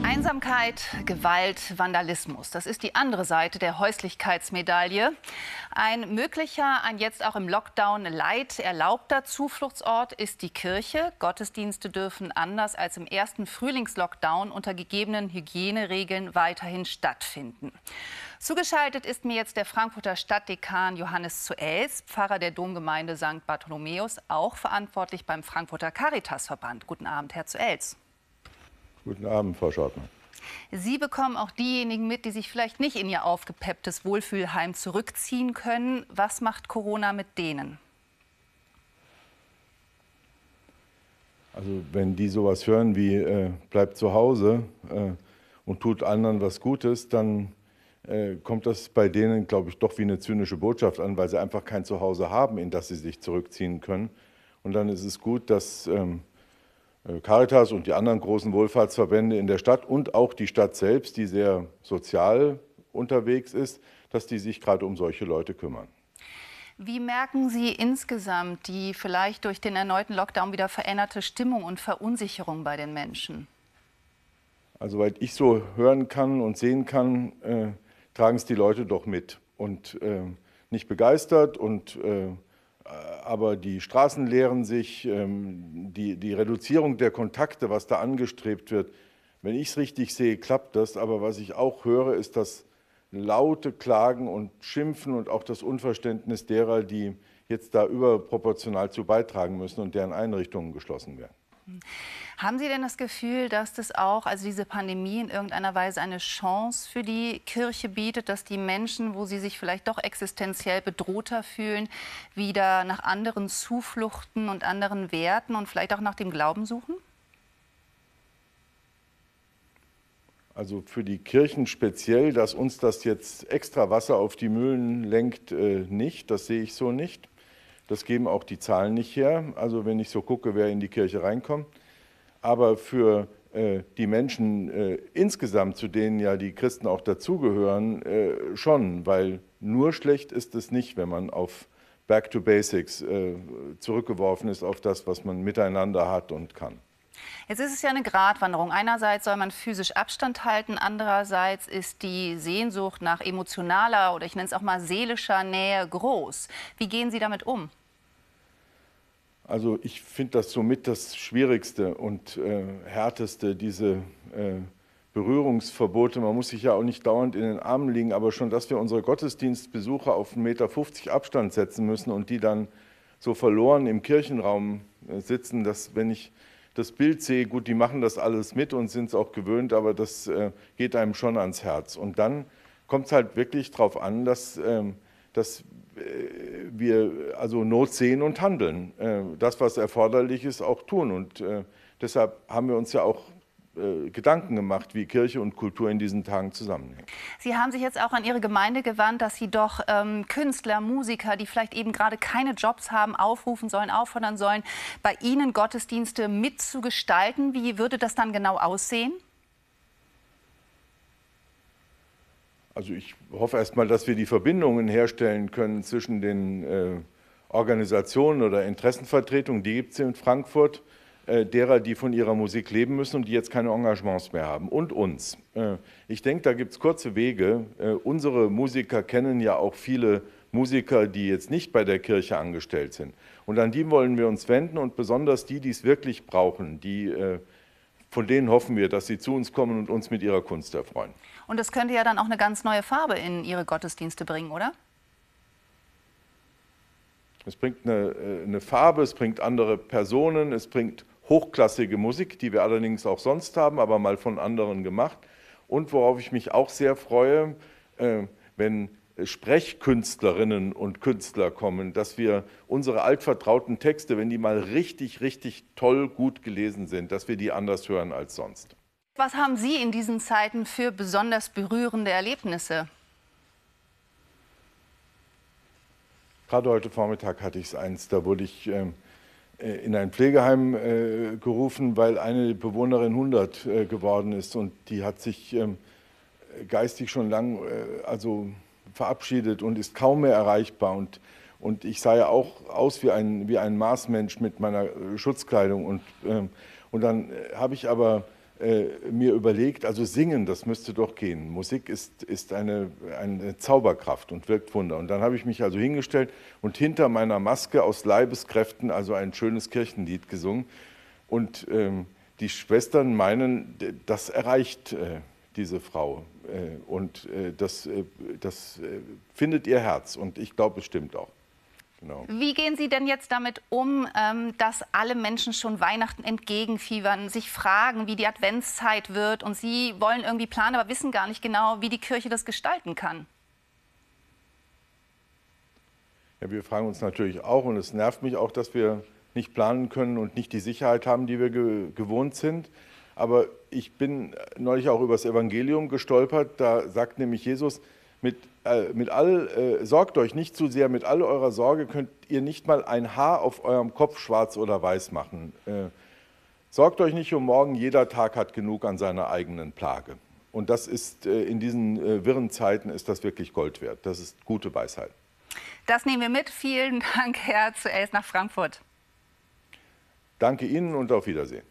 Einsamkeit, Gewalt, Vandalismus. Das ist die andere Seite der Häuslichkeitsmedaille. Ein möglicher, ein jetzt auch im Lockdown leid erlaubter Zufluchtsort ist die Kirche. Gottesdienste dürfen anders als im ersten Frühlingslockdown unter gegebenen Hygieneregeln weiterhin stattfinden. Zugeschaltet ist mir jetzt der Frankfurter Stadtdekan Johannes zu Els, Pfarrer der Domgemeinde St. Bartholomäus, auch verantwortlich beim Frankfurter Caritasverband. Guten Abend, Herr zu Els. Guten Abend, Frau Schottmann. Sie bekommen auch diejenigen mit, die sich vielleicht nicht in ihr aufgepepptes Wohlfühlheim zurückziehen können. Was macht Corona mit denen? Also wenn die sowas hören wie äh, bleibt zu Hause äh, und tut anderen was Gutes, dann äh, kommt das bei denen, glaube ich, doch wie eine zynische Botschaft an, weil sie einfach kein Zuhause haben, in das sie sich zurückziehen können. Und dann ist es gut, dass ähm, äh, Caritas und die anderen großen Wohlfahrtsverbände in der Stadt und auch die Stadt selbst, die sehr sozial unterwegs ist, dass die sich gerade um solche Leute kümmern. Wie merken Sie insgesamt die vielleicht durch den erneuten Lockdown wieder veränderte Stimmung und Verunsicherung bei den Menschen? Also, weil ich so hören kann und sehen kann, äh, tragen es die Leute doch mit und äh, nicht begeistert und äh, aber die Straßen leeren sich, ähm, die, die Reduzierung der Kontakte, was da angestrebt wird, wenn ich es richtig sehe, klappt das. Aber was ich auch höre, ist das laute Klagen und Schimpfen und auch das Unverständnis derer, die jetzt da überproportional zu beitragen müssen und deren Einrichtungen geschlossen werden. Haben Sie denn das Gefühl, dass das auch, also diese Pandemie in irgendeiner Weise eine Chance für die Kirche bietet, dass die Menschen, wo sie sich vielleicht doch existenziell bedrohter fühlen, wieder nach anderen Zufluchten und anderen Werten und vielleicht auch nach dem Glauben suchen? Also für die Kirchen speziell, dass uns das jetzt extra Wasser auf die Mühlen lenkt, äh, nicht. Das sehe ich so nicht. Das geben auch die Zahlen nicht her. Also wenn ich so gucke, wer in die Kirche reinkommt. Aber für äh, die Menschen äh, insgesamt, zu denen ja die Christen auch dazugehören, äh, schon, weil nur schlecht ist es nicht, wenn man auf Back to Basics äh, zurückgeworfen ist, auf das, was man miteinander hat und kann. Jetzt ist es ja eine Gratwanderung. Einerseits soll man physisch Abstand halten, andererseits ist die Sehnsucht nach emotionaler oder ich nenne es auch mal seelischer Nähe groß. Wie gehen Sie damit um? Also ich finde das somit das Schwierigste und äh, Härteste, diese äh, Berührungsverbote. Man muss sich ja auch nicht dauernd in den Armen liegen, aber schon, dass wir unsere Gottesdienstbesucher auf 1,50 Meter Abstand setzen müssen und die dann so verloren im Kirchenraum äh, sitzen, dass wenn ich das Bild sehe, gut, die machen das alles mit und sind es auch gewöhnt, aber das äh, geht einem schon ans Herz. Und dann kommt es halt wirklich darauf an, dass, ähm, dass äh, wir also Not sehen und handeln. Äh, das, was erforderlich ist, auch tun. Und äh, deshalb haben wir uns ja auch äh, Gedanken gemacht, wie Kirche und Kultur in diesen Tagen zusammenhängen. Sie haben sich jetzt auch an Ihre Gemeinde gewandt, dass Sie doch ähm, Künstler, Musiker, die vielleicht eben gerade keine Jobs haben, aufrufen sollen, auffordern sollen, bei Ihnen Gottesdienste mitzugestalten. Wie würde das dann genau aussehen? Also ich hoffe erst mal, dass wir die Verbindungen herstellen können zwischen den äh, Organisationen oder Interessenvertretungen, die gibt es in Frankfurt, äh, derer, die von ihrer Musik leben müssen und die jetzt keine Engagements mehr haben und uns. Äh, ich denke, da gibt es kurze Wege. Äh, unsere Musiker kennen ja auch viele Musiker, die jetzt nicht bei der Kirche angestellt sind. Und an die wollen wir uns wenden und besonders die, die es wirklich brauchen, die, von denen hoffen wir, dass sie zu uns kommen und uns mit ihrer Kunst erfreuen. Und das könnte ja dann auch eine ganz neue Farbe in Ihre Gottesdienste bringen, oder? Es bringt eine, eine Farbe, es bringt andere Personen, es bringt hochklassige Musik, die wir allerdings auch sonst haben, aber mal von anderen gemacht. Und worauf ich mich auch sehr freue, äh, wenn Sprechkünstlerinnen und Künstler kommen, dass wir unsere altvertrauten Texte, wenn die mal richtig, richtig toll gut gelesen sind, dass wir die anders hören als sonst. Was haben Sie in diesen Zeiten für besonders berührende Erlebnisse? Gerade heute Vormittag hatte ich es eins, da wurde ich ähm, äh, in ein Pflegeheim äh, gerufen, weil eine Bewohnerin 100 äh, geworden ist und die hat sich ähm, geistig schon lang also verabschiedet und ist kaum mehr erreichbar. Und, und ich sah ja auch aus wie ein, wie ein Marsmensch mit meiner Schutzkleidung. Und, ähm, und dann habe ich aber äh, mir überlegt, also singen, das müsste doch gehen. Musik ist, ist eine, eine Zauberkraft und wirkt Wunder. Und dann habe ich mich also hingestellt und hinter meiner Maske aus Leibeskräften also ein schönes Kirchenlied gesungen. Und ähm, die Schwestern meinen, das erreicht äh, diese Frau. Äh, und äh, das, äh, das äh, findet ihr Herz. Und ich glaube, es stimmt auch. Genau. Wie gehen Sie denn jetzt damit um, ähm, dass alle Menschen schon Weihnachten entgegenfiebern, sich fragen, wie die Adventszeit wird und Sie wollen irgendwie planen, aber wissen gar nicht genau, wie die Kirche das gestalten kann? Ja, wir fragen uns natürlich auch und es nervt mich auch, dass wir nicht planen können und nicht die Sicherheit haben, die wir ge gewohnt sind. Aber ich bin neulich auch über das Evangelium gestolpert. Da sagt nämlich Jesus, mit, äh, mit all, äh, sorgt euch nicht zu sehr, mit all eurer Sorge könnt ihr nicht mal ein Haar auf eurem Kopf schwarz oder weiß machen. Äh, sorgt euch nicht um morgen, jeder Tag hat genug an seiner eigenen Plage. Und das ist äh, in diesen äh, wirren Zeiten ist das wirklich Gold wert. Das ist gute Weisheit. Das nehmen wir mit. Vielen Dank, Herr Zuerst nach Frankfurt. Danke Ihnen und auf Wiedersehen.